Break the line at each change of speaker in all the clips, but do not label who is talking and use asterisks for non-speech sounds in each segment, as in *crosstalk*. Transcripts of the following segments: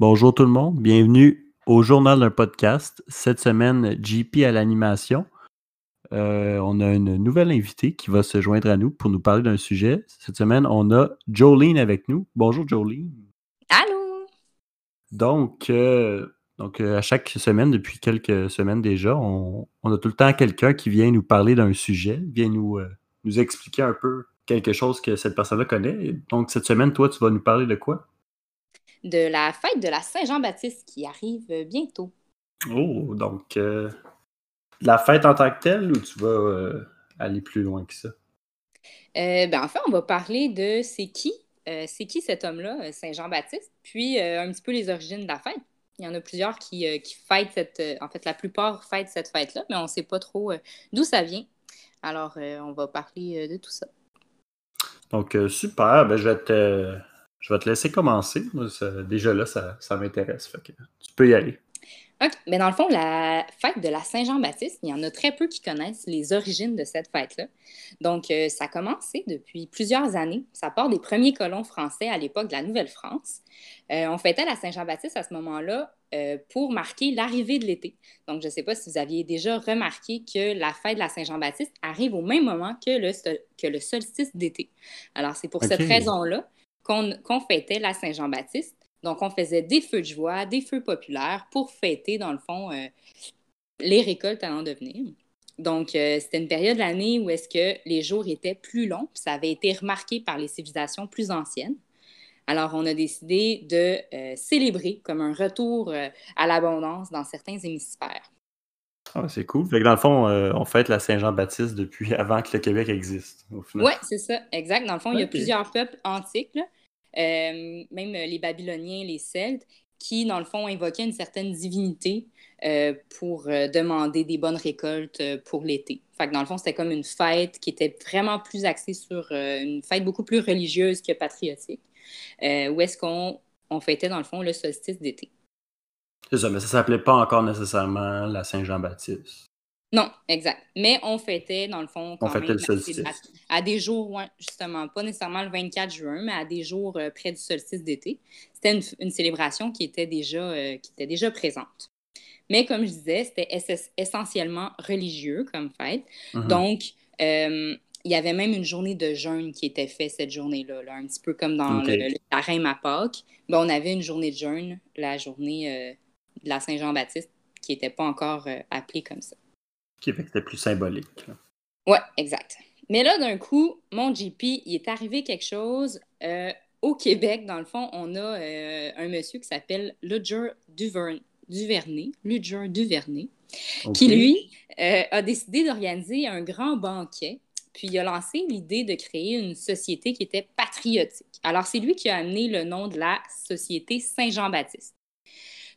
Bonjour tout le monde, bienvenue au journal d'un podcast. Cette semaine, JP à l'animation. Euh, on a une nouvelle invitée qui va se joindre à nous pour nous parler d'un sujet. Cette semaine, on a Jolene avec nous. Bonjour Jolene.
Allô?
Donc, euh, donc euh, à chaque semaine, depuis quelques semaines déjà, on, on a tout le temps quelqu'un qui vient nous parler d'un sujet, vient nous, nous expliquer un peu quelque chose que cette personne-là connaît. Donc, cette semaine, toi, tu vas nous parler de quoi?
De la fête de la Saint-Jean-Baptiste qui arrive bientôt.
Oh, donc euh, la fête en tant que telle ou tu vas euh, aller plus loin que ça?
Euh, ben, en fait, on va parler de c'est qui, c'est qui cet homme-là, Saint-Jean-Baptiste, puis un petit peu les origines de la fête. Il y en a plusieurs qui, qui fêtent cette. en fait, la plupart fêtent cette fête-là, mais on ne sait pas trop d'où ça vient. Alors, on va parler de tout ça.
Donc, super. Ben, je, vais te, je vais te laisser commencer. Moi, ça- déjà là, ça, ça m'intéresse. Tu peux y aller.
OK. Mais dans le fond, la fête de la Saint-Jean-Baptiste, il y en a très peu qui connaissent les origines de cette fête-là. Donc, euh, ça a commencé depuis plusieurs années. Ça part des premiers colons français à l'époque de la Nouvelle-France. Euh, on fêtait la Saint-Jean-Baptiste à ce moment-là euh, pour marquer l'arrivée de l'été. Donc, je ne sais pas si vous aviez déjà remarqué que la fête de la Saint-Jean-Baptiste arrive au même moment que le, sol- que le solstice d'été. Alors, c'est pour cette raison-là qu'on fêtait la Saint-Jean-Baptiste. Donc, on faisait des feux de joie, des feux populaires pour fêter, dans le fond, euh, les récoltes allant de venir. Donc, euh, c'était une période de l'année où est-ce que les jours étaient plus longs, puis ça avait été remarqué par les civilisations plus anciennes. Alors, on a décidé de euh, célébrer comme un retour à l'abondance dans certains hémisphères.
Ah, c'est cool. Fait que dans le fond, euh, on fête la Saint-Jean-Baptiste depuis *laughs* avant que le Québec existe, au final.
Oui, c'est ça, exact. Dans le fond, il y a plusieurs peuples antiques, là, euh, même euh, les Babyloniens, les Celtes, qui, dans le fond, invoquaient une certaine divinité euh, pour demander des bonnes récoltes pour l'été. Fait que dans le fond, c'était comme une fête qui était vraiment plus axée sur une fête beaucoup plus religieuse que patriotique, où est-ce qu'on on fêtait, dans le fond, le solstice d'été.
C'est ça, mais ça s'appelait pas encore nécessairement la Saint-Jean-Baptiste.
Non, exact. Mais on fêtait, dans le fond, quand
On fêtait
même
le
à-
solstice.
À, à des jours, ouais, justement, pas nécessairement le 24 juin, mais à des jours euh, près du solstice d'été. C'était une, une célébration qui était, déjà, euh, qui était déjà présente. Mais comme je disais, c'était ess- essentiellement religieux comme fête.
Mhm.
Donc, euh, il y avait même une journée de jeûne qui était faite cette journée-là, là, un petit peu comme dans le, le carême à Pâques. Ben, on avait une journée de jeûne, la journée de la Saint-Jean-Baptiste, qui n'était pas encore euh, appelée comme ça.
Que c'était plus symbolique. là.
Ouais, exact. Mais là, d'un coup, mon GP, il est arrivé quelque chose. euh, au Québec, dans le fond, on a euh, un monsieur qui s'appelle Ludger Duvern- Duvernay, Ludger Duvernay, qui, lui, a décidé d'organiser un grand banquet. Puis il a lancé l'idée de créer une société qui était patriotique. Alors, c'est lui qui a amené le nom de la Société Saint-Jean-Baptiste.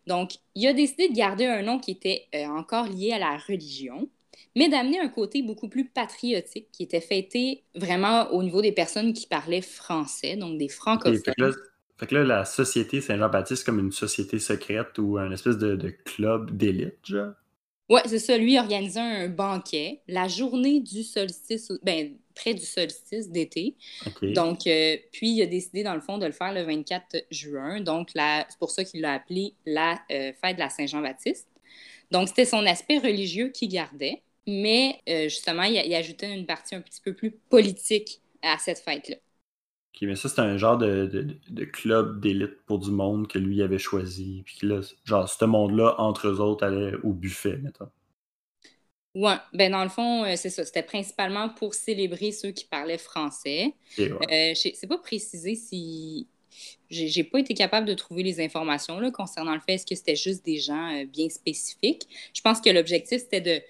Donc, il a décidé de garder un nom qui était euh, encore lié à la religion, mais d'amener un côté beaucoup plus patriotique, qui était fêté vraiment au niveau des personnes qui parlaient français, donc des francophones.
fait, que là, fait que là, la Société Saint-Jean-Baptiste, comme une société secrète ou un espèce de, de club d'élite, genre?
Ouais, c'est ça. Lui, organisait un banquet la journée du solstice, ben, près du solstice d'été. Donc, euh, puis il a décidé, dans le fond, de le faire le 24 juin. Donc, c'est pour ça qu'il l'a appelé la euh, fête de la Saint-Jean-Baptiste. Donc, c'était son aspect religieux qu'il gardait, mais euh, justement, il, ajoutait une partie un petit peu plus politique à cette fête-là.
Ok, mais ça, c'est un genre de, de- de club d'élite pour du monde que lui avait choisi. Puis là, genre, ce monde-là, entre eux autres, allait au buffet, mettons.
Ouais, ben dans le fond, euh, c'est ça. C'était principalement pour célébrer ceux qui parlaient français.
Ouais.
Euh, je sais- c'est pas précisé si. J'ai pas été capable de trouver les informations là, concernant le fait est-ce que c'était juste des gens euh, bien spécifiques? Je pense que l'objectif, c'était de,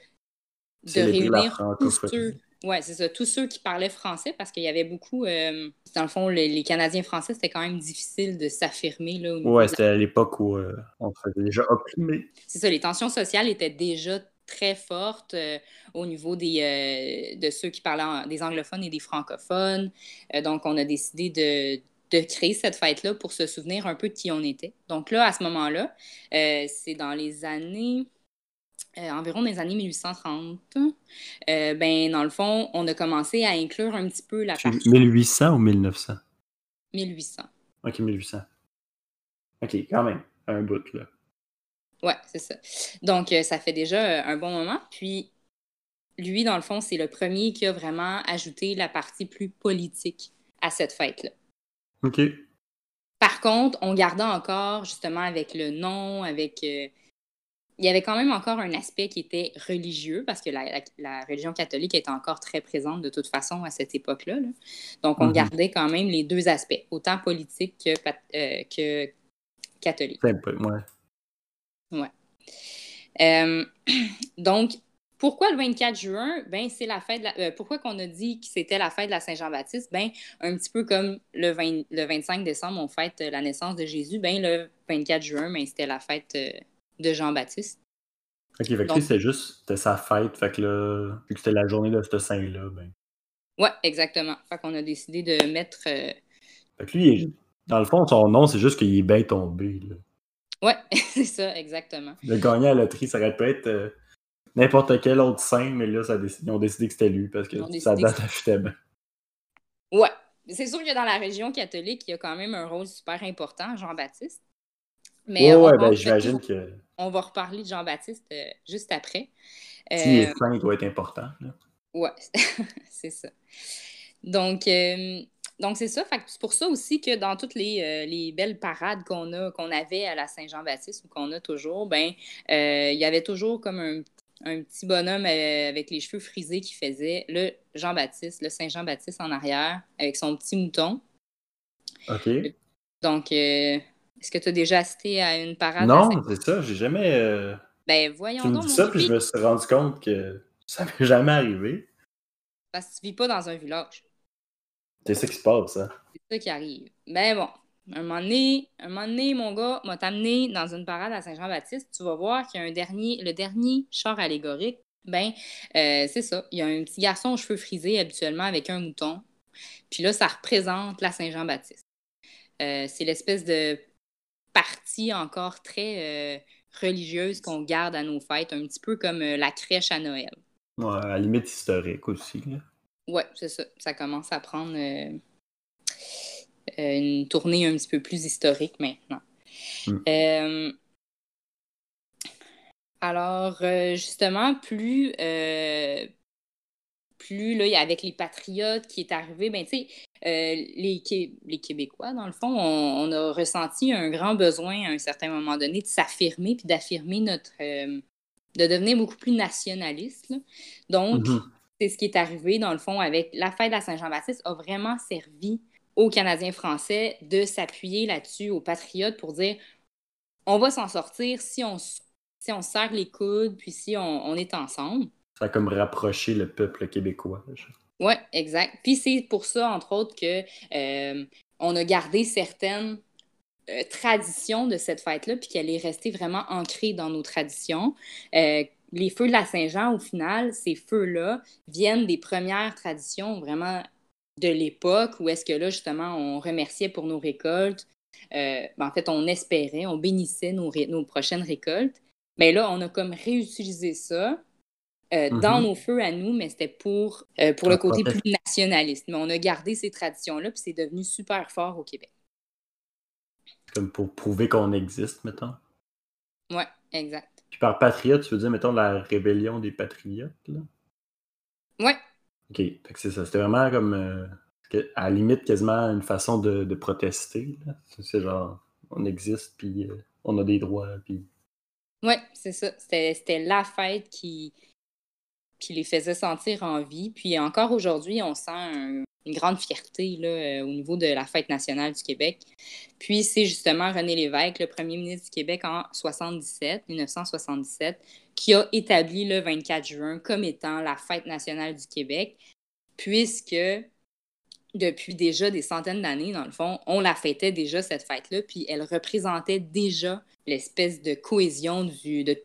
réunir tous ceux Oui, c'est ça. Tous ceux qui parlaient français, parce qu'il y avait beaucoup. euh, dans le fond, les, les Canadiens français, c'était quand même difficile de s'affirmer. de-
c'était à l'époque où euh, on se faisait déjà opprimer.
C'est ça, les tensions sociales étaient déjà très fortes euh, au niveau des, euh, de ceux qui parlaient en- des anglophones et des francophones. Euh, donc, on a décidé de, de créer cette fête-là pour se souvenir un peu de qui on était. Donc là, à ce moment-là, c'est dans les années, environ dans les années 1830. Euh, ben, dans le fond, on a commencé à inclure un petit peu la partie
1800 ou 1900?
1800.
Ok, 1800. Ok, quand même. Un bout, là.
Ouais, c'est ça. Donc, euh, ça fait déjà euh, un bon moment. Puis, lui, dans le fond, c'est le premier qui a vraiment ajouté la partie plus politique à cette fête-là.
Ok.
Par contre, on gardait encore, justement, avec le nom, avec... euh, il y avait quand même encore un aspect qui était religieux, parce que la, la- la religion catholique était encore très présente de toute façon à cette époque-là. là. Donc, on
Mhm.
gardait quand même les deux aspects, autant politique que, euh, que catholique.
Peu- ouais.
Euh, *clears throat* donc, pourquoi le 24 juin? Ben, c'est la fête de la- euh, pourquoi qu'on a dit que c'était la fête de la Saint-Jean-Baptiste? Ben, un petit peu comme le, 20 le 25 décembre, on fête euh, la naissance de Jésus. Ben, le 24 juin, ben, c'était la fête de Jean-Baptiste.
Ok, fait que c'était juste, c'était sa fête, fait que là, vu que c'était la journée de ce saint-là, ben.
Ouais, exactement. Fait qu'on a décidé de mettre. euh,
Fait que lui, il est- dans le fond, son nom, c'est juste qu'il est bien tombé, là.
Ouais, *laughs* c'est ça, exactement.
Le gagnant à la loterie, ça aurait pu être euh, n'importe quel autre saint, mais là, ça, ils ont décidé que c'était lui, parce que
décidé
date achetait bien.
Ouais. C'est sûr que dans la région catholique, il y a quand même un rôle super important, Jean-Baptiste. Mais
Ouais, ben j'imagine que
on va reparler de Jean-Baptiste euh, juste après.
s'il
Euh,
est saint, il doit être important, là.
Ouais, *laughs* c'est ça. Donc, euh, donc c'est ça. C'est pour ça aussi que dans toutes les, euh, les belles parades qu'on a, qu'on avait à la Saint-Jean-Baptiste ou qu'on a toujours, ben, euh, il y avait toujours comme un, un petit bonhomme euh, avec les cheveux frisés qui faisait le Jean-Baptiste, le Saint-Jean-Baptiste en arrière, avec son petit mouton.
Ok.
Donc, euh, est-ce que tu as déjà assisté à une parade?
Non, c'est ça, j'ai jamais. euh,
Ben, voyons
Tu me dis ça, puis je me suis rendu compte que ça m'est jamais arrivé.
parce que tu vis pas dans un village.
C'est ça qui se passe, hein.
C'est ça qui arrive. Mais bon, un moment donné, un moment donné, mon gars m'a t'amené dans une parade à Saint-Jean-Baptiste. Tu vas voir qu'il y a un dernier, le dernier char allégorique. Ben, euh, c'est ça. Il y a un petit garçon aux cheveux frisés habituellement avec un mouton. Puis là, ça représente la Saint-Jean-Baptiste. Euh, c'est l'espèce de partie encore très euh, religieuse qu'on garde à nos fêtes, un petit peu comme la crèche à Noël.
Ouais, à la limite historique aussi. Là.
Ouais, c'est ça. Ça commence à prendre euh, une tournée un petit peu plus historique maintenant.
Mm.
Euh, alors, euh, justement, plus, euh, plus là, avec les Patriotes qui est arrivé, ben, tu sais, euh, les, les Québécois, dans le fond, on, on a ressenti un grand besoin à un certain moment donné de s'affirmer puis d'affirmer notre. de devenir beaucoup plus nationaliste. là. Donc,
Mhm.
C'est ce qui est arrivé, dans le fond, avec la fête de la Saint-Jean-Baptiste, a vraiment servi aux Canadiens français de s'appuyer là-dessus, aux patriotes, pour dire on va s'en sortir si on, si on serre les coudes, puis si on, on est ensemble.
Ça a comme rapproché le peuple québécois.
Oui, exact. Puis c'est pour ça, entre autres, que euh, on a gardé certaines euh, traditions de cette fête-là, puis qu'elle est restée vraiment ancrée dans nos traditions. Euh, les feux de la Saint-Jean, au final, ces feux-là viennent des premières traditions vraiment de l'époque où est-ce que là, justement, on remerciait pour nos récoltes. Euh, ben, en fait, on espérait, on bénissait nos, ré- nos prochaines récoltes. Mais là, on a comme réutilisé ça euh, dans
Mhm.
nos feux à nous, mais c'était pour, euh, pour le côté plus nationaliste. Mais on a gardé ces traditions-là, puis c'est devenu super fort au Québec.
Comme pour prouver qu'on existe, mettons.
Ouais, exact.
Puis par patriote, tu veux dire, mettons, la rébellion des patriotes, là?
Ouais,
Ok, fait que c'est ça. C'était vraiment comme, euh, à la limite, quasiment une façon de, de protester. là. C'est- C'est genre, on existe, puis euh, on a des droits, puis...
ouais, c'est ça. C'était c'était la fête qui, qui les faisait sentir en vie. Puis encore aujourd'hui, on sent un- une grande fierté là, euh, au niveau de la fête nationale du Québec. Puis c'est justement René Lévesque, le premier ministre du Québec en 77, 1977, qui a établi le 24 juin comme étant la fête nationale du Québec. puisque depuis déjà des centaines d'années, dans le fond, on la fêtait déjà, cette fête-là, puis elle représentait déjà l'espèce de cohésion du, de,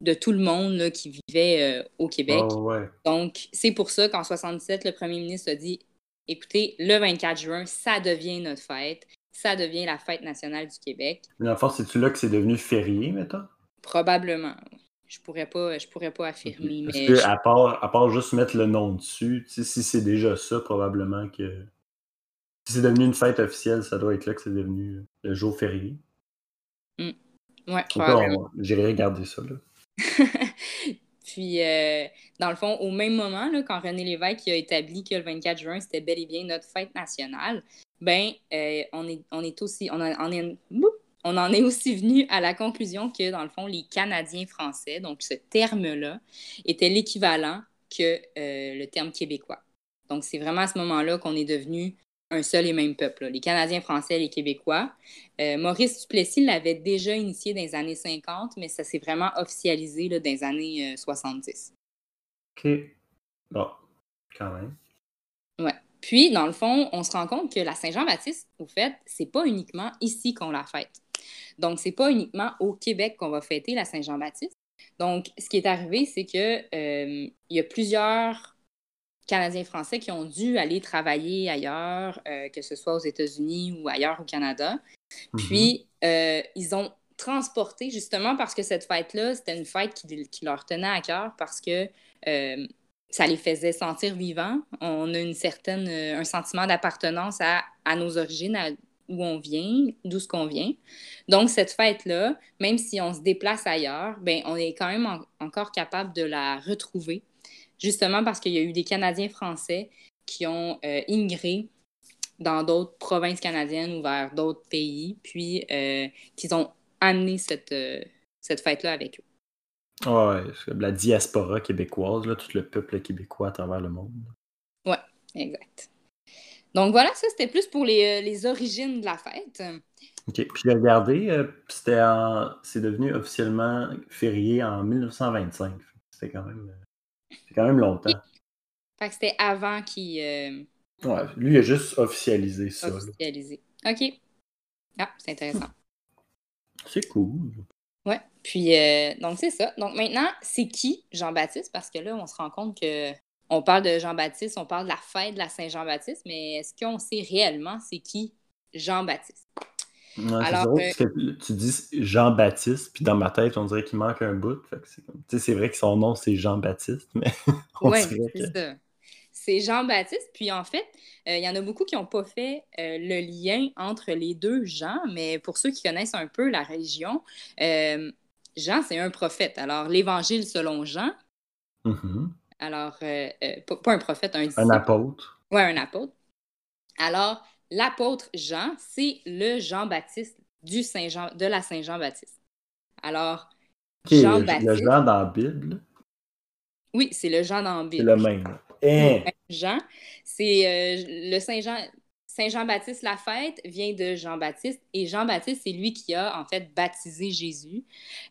de tout le monde là, qui vivait euh, au Québec.
Ah ouais.
Donc, c'est pour ça qu'en 77, le premier ministre a dit écoutez, le 24 juin, ça devient notre fête, ça devient la fête nationale du Québec.
Mais fond, c'est-tu là que c'est devenu férié, mettons?
Probablement. Je pourrais pas, je pourrais pas affirmer,
Parce
mais
que,
je-
à, part, à part juste mettre le nom dessus, si c'est déjà ça, probablement que. Si c'est devenu une fête officielle, ça doit être là que c'est devenu le jour férié.
ouais, probablement.
on- J'irai regarder ça. Là. *laughs*
Puis, euh, dans le fond, au même moment, là, quand René Lévesque a établi que le 24 juin, c'était bel et bien notre fête nationale, ben, euh, on, est, on est aussi, on, on en est aussi venu à la conclusion que, dans le fond, les Canadiens français, donc ce terme-là, était l'équivalent que euh, le terme québécois. Donc, c'est vraiment à ce moment-là qu'on est devenu un seul et même peuple, là, les Canadiens français les Québécois. Euh, Maurice Duplessis l'avait déjà initié dans les années 50, mais ça s'est vraiment officialisé là, dans les années euh, 70.
OK. Bon, quand même.
Puis, dans le fond, on se rend compte que la Saint-Jean-Baptiste, au fait, c'est pas uniquement ici qu'on la fête. Donc, c'est pas uniquement au Québec qu'on va fêter la Saint-Jean-Baptiste. Donc, ce qui est arrivé, c'est que euh, il y a plusieurs Canadiens français qui ont dû aller travailler ailleurs, euh, que ce soit aux États-Unis ou ailleurs au Canada. Puis, euh, ils ont transporté, justement parce que cette fête-là, c'était une fête qui, qui leur tenait à cœur parce que euh, ça les faisait sentir vivants. On a une certaine, un sentiment d'appartenance à, à nos origines, à où on vient, d'où ce qu'on vient. Donc, cette fête-là, même si on se déplace ailleurs, ben, on est quand même en- encore capable de la retrouver, justement parce qu'il y a eu des Canadiens français qui ont euh, immigré dans d'autres provinces canadiennes ou vers d'autres pays, puis euh, qu'ils ont amené cette, euh, cette fête-là avec eux.
Ouais, c'est comme la diaspora québécoise, là, tout le peuple québécois à travers le monde.
Exact. Donc voilà, ça c'était plus pour les, les origines de la fête.
OK. Puis j'ai regardé, c'était c'est devenu officiellement férié en 1925. C'était quand même, c'est quand même longtemps.
Fait que c'était avant qu'ils euh,
Ouais, lui, il a juste officialisé ça. là.
officialisé. OK. Ah, c'est intéressant. *laughs*
C'est cool.
Ouais. Puis, euh, donc c'est ça. Donc maintenant, c'est qui Jean-Baptiste? Parce que là, on se rend compte que on parle de Jean-Baptiste, on parle de la fête de la Saint-Jean-Baptiste, mais est-ce qu'on sait réellement c'est qui Jean-Baptiste?
Ouais,
Alors,
drôle,
euh,
parce que tu dis Jean-Baptiste, puis dans ma tête, on dirait qu'il manque un bout. C'est vrai que son nom, c'est Jean-Baptiste, mais *laughs* on
Oui, c'est
que...
ça. C'est Jean-Baptiste. Puis en fait, euh, il y en a beaucoup qui n'ont pas fait euh, le lien entre les deux Jean, mais pour ceux qui connaissent un peu la religion, euh, Jean, c'est un prophète. Alors, l'évangile selon Jean,
Mhm.
alors, pas, pas un prophète, un disciple.
Un apôtre.
Ouais, un apôtre. Alors, l'apôtre Jean, c'est le Jean-Baptiste du Saint Jean, de la Saint-Jean-Baptiste. Alors,
Ok, le-
Jean-Baptiste.
le Jean dans la Bible,
Oui, c'est le Jean dans la
c'est
Bible.
le même. Hein?
Jean, c'est euh, le Saint Jean. Saint Jean-Baptiste la fête vient de Jean-Baptiste et Jean-Baptiste, c'est lui qui a en fait baptisé Jésus.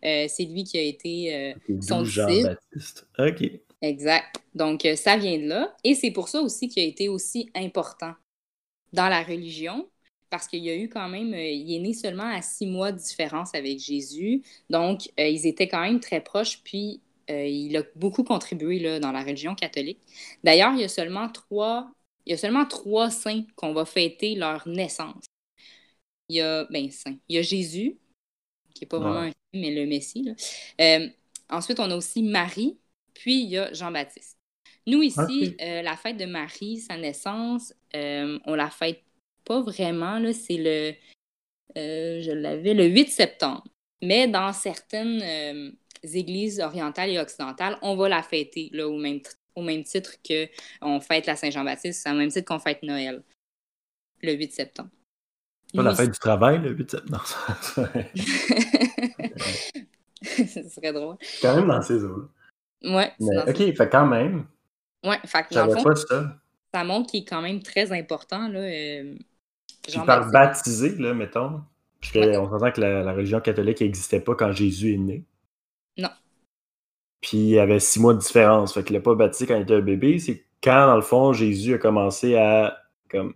Euh, c'est lui qui a été euh,
C'est
son.
Jean-Baptiste. OK.
Exact. Donc, euh, ça vient de là. Et c'est pour ça aussi qu'il a été aussi important dans la religion, parce qu'il y a eu quand même, euh, il est né seulement à six mois de différence avec Jésus. Donc, euh, ils étaient quand même très proches, puis euh, il a beaucoup contribué là, dans la religion catholique. D'ailleurs, il y a seulement trois, il y a seulement trois saints qu'on va fêter leur naissance. Il y a, ben, saint. Il y a Jésus, qui n'est pas vraiment un saint, mais le Messie. là. Ensuite, on a aussi Marie, puis il y a Jean-Baptiste. Nous, ici, euh, la fête de Marie, sa naissance, euh, on la fête pas vraiment. là. C'est le, euh, je l'avais, le 8 septembre. Mais dans certaines euh, églises orientales et occidentales, on va la fêter là, au, même, au même titre qu'on fête la Saint-Jean-Baptiste, c'est au même titre qu'on fête Noël, le 8 septembre.
Pas la fête du travail, le 8 septembre. *laughs*
Ce serait drôle.
C'est quand même dans ces eaux-là.
Ouais,
Mais, OK, fait quand même.
Ouais, fait que
J'avais pas ça.
Ça montre qu'il est quand même très important. Là, euh,
par baptisé, là, mettons. Parce qu'on
Ouais.
s'entend que la, la religion catholique n'existait pas quand Jésus est né.
Non.
Puis il y avait six mois de différence. Fait qu'il l'a pas baptisé quand il était un bébé, c'est quand, dans le fond, Jésus a commencé à comme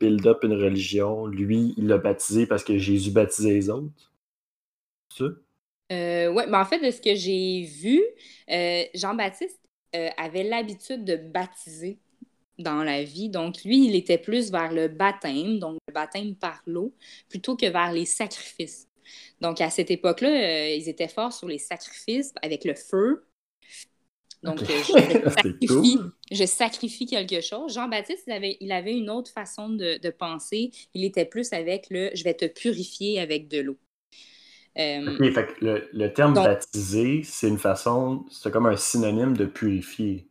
build up une religion, lui, il l'a baptisé parce que Jésus baptisait les autres. C'est ça?
Euh, oui, mais en fait, de ce que j'ai vu, euh, Jean-Baptiste euh, avait l'habitude de baptiser dans la vie. Donc, lui, il était plus vers le baptême, donc le baptême par l'eau, plutôt que vers les sacrifices. Donc, à cette époque-là, euh, ils étaient forts sur les sacrifices avec le feu. Donc, euh, *laughs* je, sacrifie,
cool.
je sacrifie quelque chose. Jean-Baptiste, il avait, il avait une autre façon de, de penser. Il était plus avec le je vais te purifier avec de l'eau. Euh,
Ok, fait que le, le terme
Donc-
baptisé, c'est une façon, c'est comme un synonyme de purifier.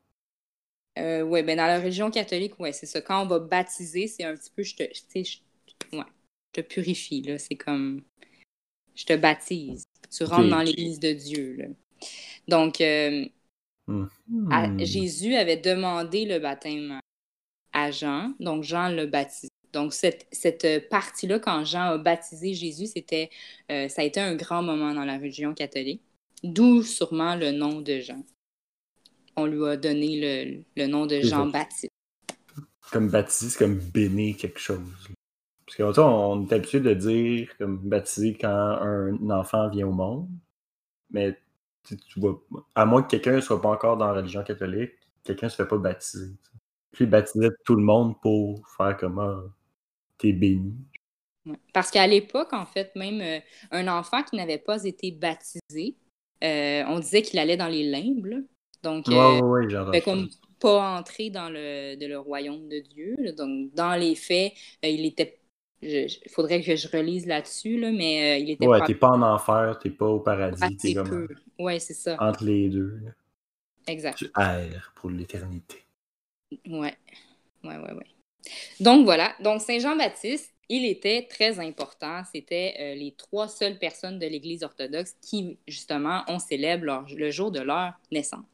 Euh, oui, ben dans la religion catholique, ouais, c'est ça. Quand on va baptiser, c'est un petit peu, je te, je, ouais, je te purifie, là. C'est comme, je te baptise. Tu rentres dans l'Église de Dieu, là. Donc, euh, à-
Hmm.
Jésus avait demandé le baptême à Jean, donc Jean le baptisé. Donc, cette, cette partie-là, quand Jean a baptisé Jésus, c'était, euh, ça a été un grand moment dans la religion catholique, d'où sûrement le nom de Jean. On lui a donné le, le nom de Jean-Baptiste.
Comme baptiser, c'est comme bénir quelque chose. Parce que sais, on est habitué de dire comme baptiser quand un enfant vient au monde. Mais tu sais, tu vois, à moins que quelqu'un ne soit pas encore dans la religion catholique, quelqu'un ne se fait pas baptiser. Puis il baptisait tout le monde pour faire comme ah, t'es béni.
Parce qu'à l'époque, en fait, même euh, un enfant qui n'avait pas été baptisé, euh, on disait qu'il allait dans les limbes. Donc,
Ouais,
euh,
ouais,
fait comme
ça.
pas entrer dans le, de le royaume de Dieu. là. Donc, dans les faits, euh, il était. Il faudrait que je relise là-dessus, là, mais euh, il était
Ouais, t'es pas en enfer, t'es pas au paradis, t'es comme
peu. Ouais, c'est ça.
entre les deux. là.
Exact.
Tu erres pour l'éternité.
Ouais. Ouais, ouais, ouais. Donc voilà. Donc Saint Jean-Baptiste, il était très important. C'était euh, les trois seules personnes de l'Église orthodoxe qui, justement, on célèbre leur- le jour de leur naissance.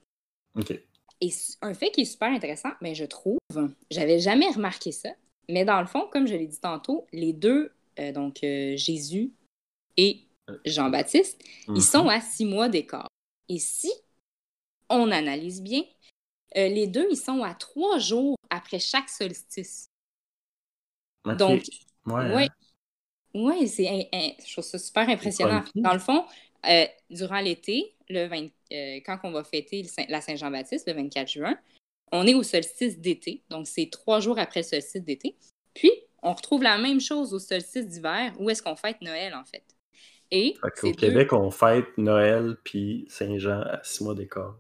Ok.
Et un fait qui est super intéressant, mais je trouve, j'avais jamais remarqué ça, mais dans le fond, comme je l'ai dit tantôt, les deux, euh, donc euh, Jésus et Jean-Baptiste,
Mhm.
ils sont à six mois d'écart. Et si on analyse bien, euh, les deux, ils sont à trois jours après chaque solstice. Donc,
ouais.
ouais,
hein.
ouais, c'est, je trouve ça super impressionnant. Dans le fond, euh, durant l'été, le 20 euh, quand on va fêter Saint- la Saint-Jean-Baptiste, le 24 juin, on est au solstice d'été, donc c'est trois jours après le solstice d'été. Puis, on retrouve la même chose au solstice d'hiver, où est-ce qu'on fête Noël, en fait. Et
Fait
deux-
Québec, on fête Noël puis Saint-Jean à six mois d'écart.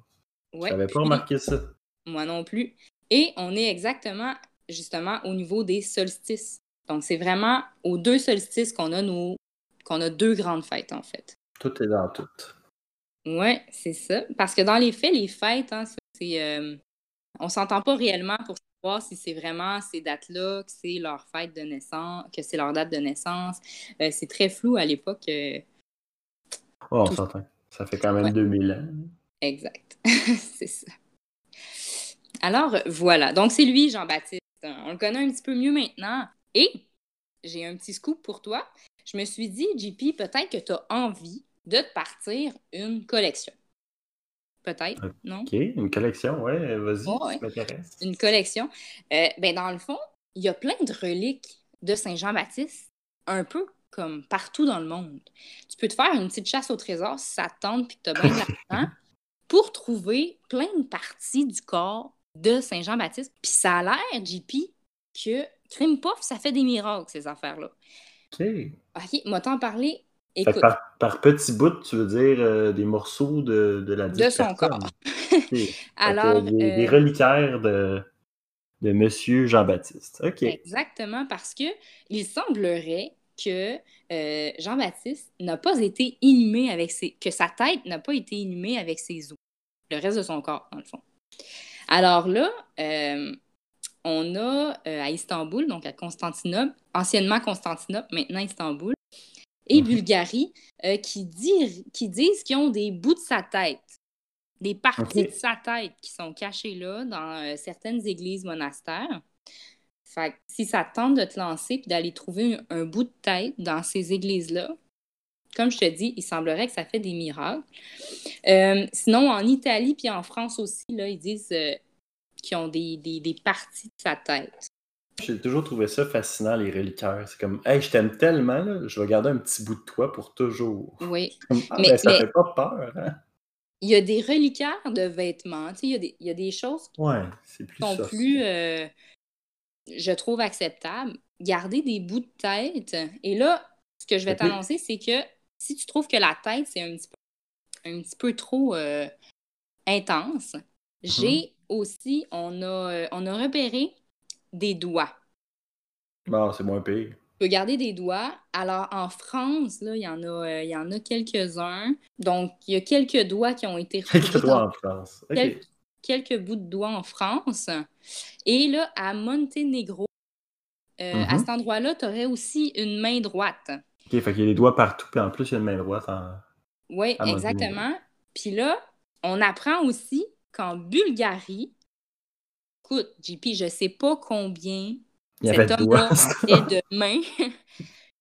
ouais,
J'avais pas remarqué ça.
Moi non plus. Et on est exactement, justement, au niveau des solstices. Donc, c'est vraiment aux deux solstices qu'on a nos, qu'on a deux grandes fêtes, en fait.
Tout est dans tout.
Oui, c'est ça. Parce que dans les faits, les fêtes, hein, c'est, euh, on s'entend pas réellement pour savoir si c'est vraiment ces dates-là, que c'est leur fête de naissance, que c'est leur date de naissance. Euh, c'est très flou à l'époque. euh,
Ouais, on
Tout-
s'entend. Ça fait quand même
Ouais.
2000 ans.
Exact. *laughs* c'est ça. Alors, voilà. Donc, c'est lui, Jean-Baptiste. On le connaît un petit peu mieux maintenant. Et j'ai un petit scoop pour toi. Je me suis dit, JP, peut-être que tu as envie de te partir une collection. Peut-être, non?
OK, une collection, ouais, vas-y,
Ouais, ouais.
m'intéresse.
Une collection. Euh, ben, dans le fond, il y a plein de reliques de Saint-Jean-Baptiste, un peu comme partout dans le monde. Tu peux te faire une petite chasse au trésor si ça te tente et que tu as bien de *laughs* l'argent pour trouver plein de parties du corps de Saint-Jean-Baptiste. Puis ça a l'air, JP, que crime puff, ça fait des miracles, ces affaires-là.
OK.
OK, moi t'en parler. Écoute,
par, par petits bouts, tu veux dire euh, des morceaux de, de la
de son
personne.
corps. *laughs*
Fait que
Alors,
des, des
euh,
reliquaires de, de Monsieur Jean-Baptiste. OK.
Exactement, parce que il semblerait que euh, Jean-Baptiste n'a pas été inhumé avec ses... que sa tête n'a pas été inhumée avec ses os. Le reste de son corps, dans le fond. Alors là, euh, on a euh, à Istanbul, donc à Constantinople, anciennement Constantinople, maintenant Istanbul, et
Mhm.
Bulgarie, euh, qui, disent qu'ils ont des bouts de sa tête, des parties de sa tête qui sont cachées là dans euh, certaines églises monastères. Fait que si ça te tente de te lancer puis d'aller trouver un, un bout de tête dans ces églises-là, comme je te dis, il semblerait que ça fait des miracles. Euh, sinon, en Italie puis en France aussi, là, ils disent euh, qui ont des, des, des parties de sa tête.
J'ai toujours trouvé ça fascinant, les reliquaires. C'est comme, hey, je t'aime tellement, là, je vais garder un petit bout de toi pour toujours.
Oui.
Comme, ah,
Mais-
ben, ça
mais-
fait pas peur, hein?
Il y a des reliquaires de vêtements. Il y a des, il y a des choses qui
Ouais, plus
sont
ça.
plus, euh, je trouve, acceptables. Garder des bouts de tête. Et là, ce que je vais
Ok.
t'annoncer, c'est que si tu trouves que la tête, c'est un petit peu, un petit peu trop euh, intense, j'ai aussi, on a, euh, on a repéré des doigts.
Bon, c'est moins pire.
Tu peux garder des doigts. Alors, en France, là, il y en a, euh, il y en a quelques-uns. Donc, il y a quelques doigts qui ont été *laughs*
Quelques
retrouvés
doigts
dans-
en France.
Quelques bouts de doigts en France. Et là, à Monténégro, euh,
Mhm.
à cet endroit-là, tu aurais aussi une main droite.
Ok, fait qu'il y a des doigts partout, puis en plus, il y a une main droite en.
Oui, exactement. Puis là, on apprend aussi qu'en Bulgarie, écoute, JP, je sais pas combien
Il
cet homme-là *laughs* est de mains,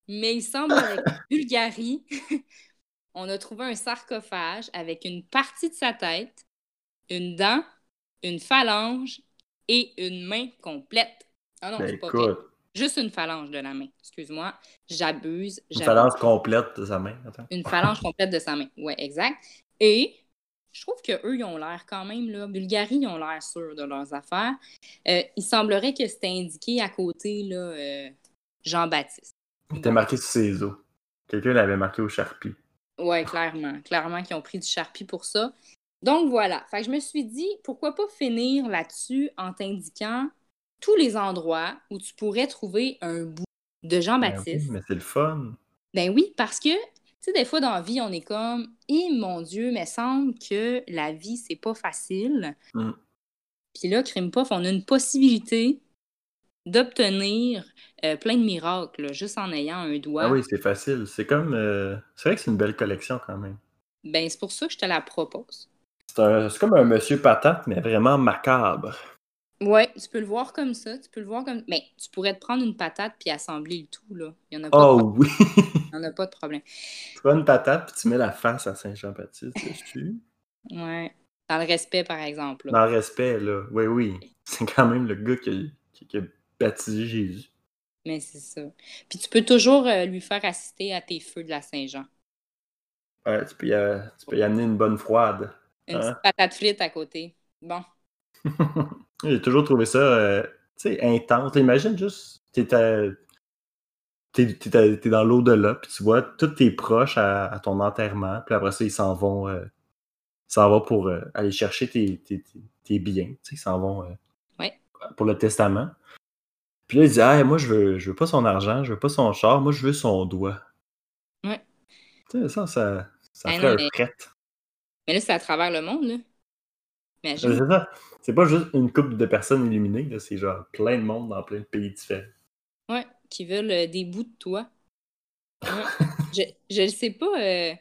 mais il semblerait qu'en Bulgarie, *laughs* on a trouvé un sarcophage avec une partie de sa tête, une dent, une phalange et une main complète. Ah non,
Ben,
c'est pas vrai. Juste une phalange de la main. Excuse-moi, j'abuse.
une phalange complète de sa main. Attends.
Une phalange complète de sa main. Ouais, exact. Et je trouve qu'eux, ils ont l'air quand même, là, Bulgarie, ils ont l'air sûrs de leurs affaires. Euh, il semblerait que c'était indiqué à côté, là, euh, Jean-Baptiste.
Il était marqué sur ses os. Quelqu'un l'avait marqué au charpie.
Ouais, clairement. Clairement qu'ils ont pris du charpie pour ça. Donc voilà. Fait que je me suis dit, pourquoi pas finir là-dessus en t'indiquant tous les endroits où tu pourrais trouver un bout de
Ben oui,
Jean-Baptiste.
mais c'est le fun.
Ben oui, parce que, sais, des fois dans la vie, on est comme, eh mon Dieu, mais semble que la vie, c'est pas facile.
Mm.
Puis là, Crime Puff, on a une possibilité d'obtenir euh, plein de miracles, là, juste en ayant un doigt.
Ah oui, c'est facile. C'est comme. euh, C'est vrai que c'est une belle collection quand même.
Ben, c'est pour ça que je te la propose.
C'est un- c'est comme un monsieur patate, mais vraiment macabre.
Ouais, tu peux le voir comme ça, tu peux le voir comme. Mais tu pourrais te prendre une patate puis assembler le tout, là. Il n'y en a pas
Oh oui!
Il y en a pas de problème.
tu prends une patate, puis tu mets la face à Saint-Jean-Baptiste dessus.
Ouais. Dans le respect, par exemple. là.
Dans le respect, là. Oui, oui. C'est quand même le gars qui a, qui- qui a baptisé Jésus.
Mais c'est ça. Puis tu peux toujours euh, lui faire assister à tes feux de la Saint-Jean.
Ouais, tu peux y, tu peux y amener une bonne froide.
Une
Hein?
petite patate frite à côté. Bon. *laughs*
J'ai toujours trouvé ça, euh, intense. Imagine juste, t'es t'es- dans l'au-delà, puis tu vois tous tes proches à, à ton enterrement, puis après ça, ils s'en vont, euh, s'en vont pour euh, aller chercher tes, tes, tes- tes biens, ils s'en vont euh,
Ouais.
pour le testament. Puis là, ils disent, ah, moi, je veux, je veux pas son argent, je veux pas son char, moi, je veux son doigt.
Ouais.
Tu sais, ça, ça, ça
Ah non,
un
mais-
prêtre.
Mais là, c'est à travers le monde, là. Imagine.
C'est ça. C'est pas juste une couple de personnes illuminées, c'est genre plein de monde dans plein de pays différents.
Ouais, qui veulent euh, des bouts de toi. Ouais. *laughs* je, le sais pas. euh,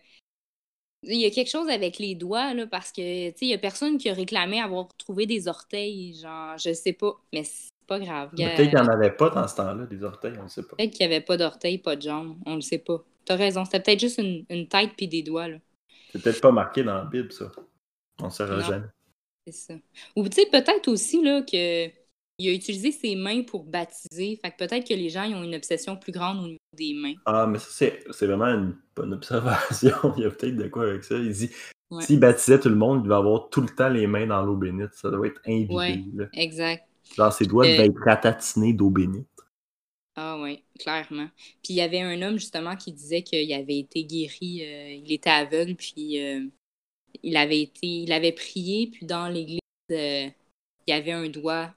Il y a quelque chose avec les doigts, là, parce que, tu sais, il y a personne qui a réclamé avoir trouvé des orteils, genre, je sais pas, mais c'est pas grave.
Peut-être qu'il n'y en avait pas dans ce temps-là, des orteils, on ne sait pas.
Peut-être qu'il y avait pas d'orteils, pas de jambes, on le sait pas. T'as raison, c'était peut-être juste une, une tête puis des doigts, là.
C'est peut-être pas marqué dans la Bible, ça. On ne saura jamais.
C'est ça. Ou tu sais, peut-être aussi là, que il a utilisé ses mains pour baptiser. Fait que peut-être que les gens ils ont une obsession plus grande au niveau des mains.
Ah, mais ça, c'est c'est vraiment une bonne observation. *laughs* Il y a peut-être de quoi avec ça. Il dit
Ouais.
s'il baptisait tout le monde, il devait avoir tout le temps les mains dans l'eau bénite. Ça doit être imbibé.
Ouais.
là.
Exact.
Genre, ses doigts
Euh,
devaient être ratatinés d'eau bénite.
Ah oui, clairement. Puis il y avait un homme justement qui disait qu'il avait été guéri, euh, il était aveugle, puis euh, il avait été, il avait prié, puis dans l'église, euh, il y avait un doigt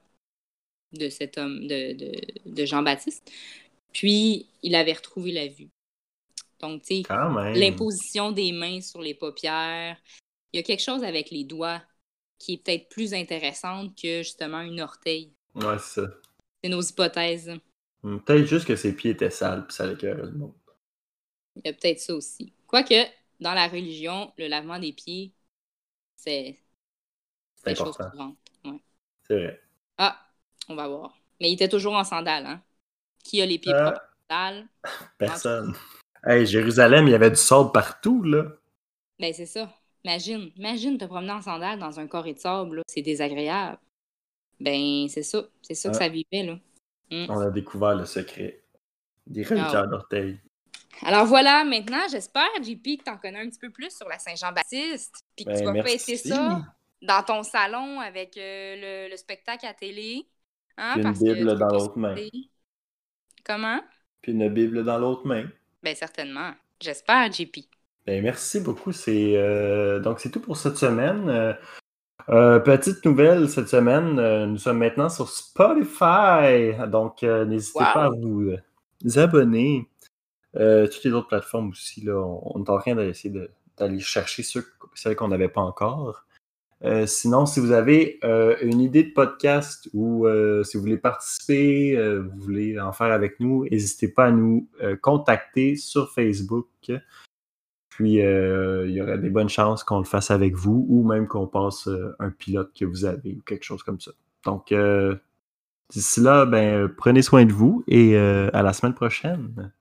de cet homme, de, de, de Jean-Baptiste. Puis il avait retrouvé la vue. Donc, tu sais, l'imposition des mains sur les paupières. Il y a quelque chose avec les doigts qui est peut-être plus intéressante que justement une orteil.
Ouais, c'est ça.
C'est nos hypothèses.
Hum, Peut-être juste que ses pieds étaient sales, puis ça l'écœurait le monde.
Il y a peut-être ça aussi. Quoique, dans la religion, le lavement des pieds, c'est courantes. Ouais.
C'est vrai.
Ah, on va voir. Mais il était toujours en sandales, hein? Qui a les pieds
Euh,
propres en sandales? *laughs*
Personne. Hey, Jérusalem, il y avait du sable partout, là.
Ben, c'est ça. Imagine, imagine te promener en sandales dans un carré de sable, là. c'est désagréable. Ben, c'est ça. C'est ça que
Ah.
ça vivait, là. Mm.
On a découvert le secret des reliquaires
Ah
d'orteil.
Alors voilà, maintenant, j'espère, JP, que tu en connais un petit peu plus sur la Saint-Jean-Baptiste, puis que tu
Ben,
vas
merci.
fêter ça dans ton salon avec euh, le, le spectacle à télé. Hein,
Puis une
parce que
Bible
tu
dans l'autre main.
Comment?
Puis une Bible dans l'autre main.
Ben certainement. J'espère, JP.
Ben, merci beaucoup. C'est euh, donc c'est tout pour cette semaine. Euh, petite nouvelle cette semaine, nous sommes maintenant sur Spotify. Donc n'hésitez
Wow.
pas à vous abonner. Euh, toutes les autres plateformes aussi, là, on, est en train d'essayer de- d'aller chercher ceux, celles qu'on n'avait pas encore. Euh, sinon, si vous avez euh, une idée de podcast ou si vous voulez participer, vous voulez en faire avec nous, n'hésitez pas à nous contacter sur Facebook. Puis, il y aurait des bonnes chances qu'on le fasse avec vous ou même qu'on passe un pilote que vous avez ou quelque chose comme ça. Donc, d'ici là, ben, prenez soin de vous et à la semaine prochaine.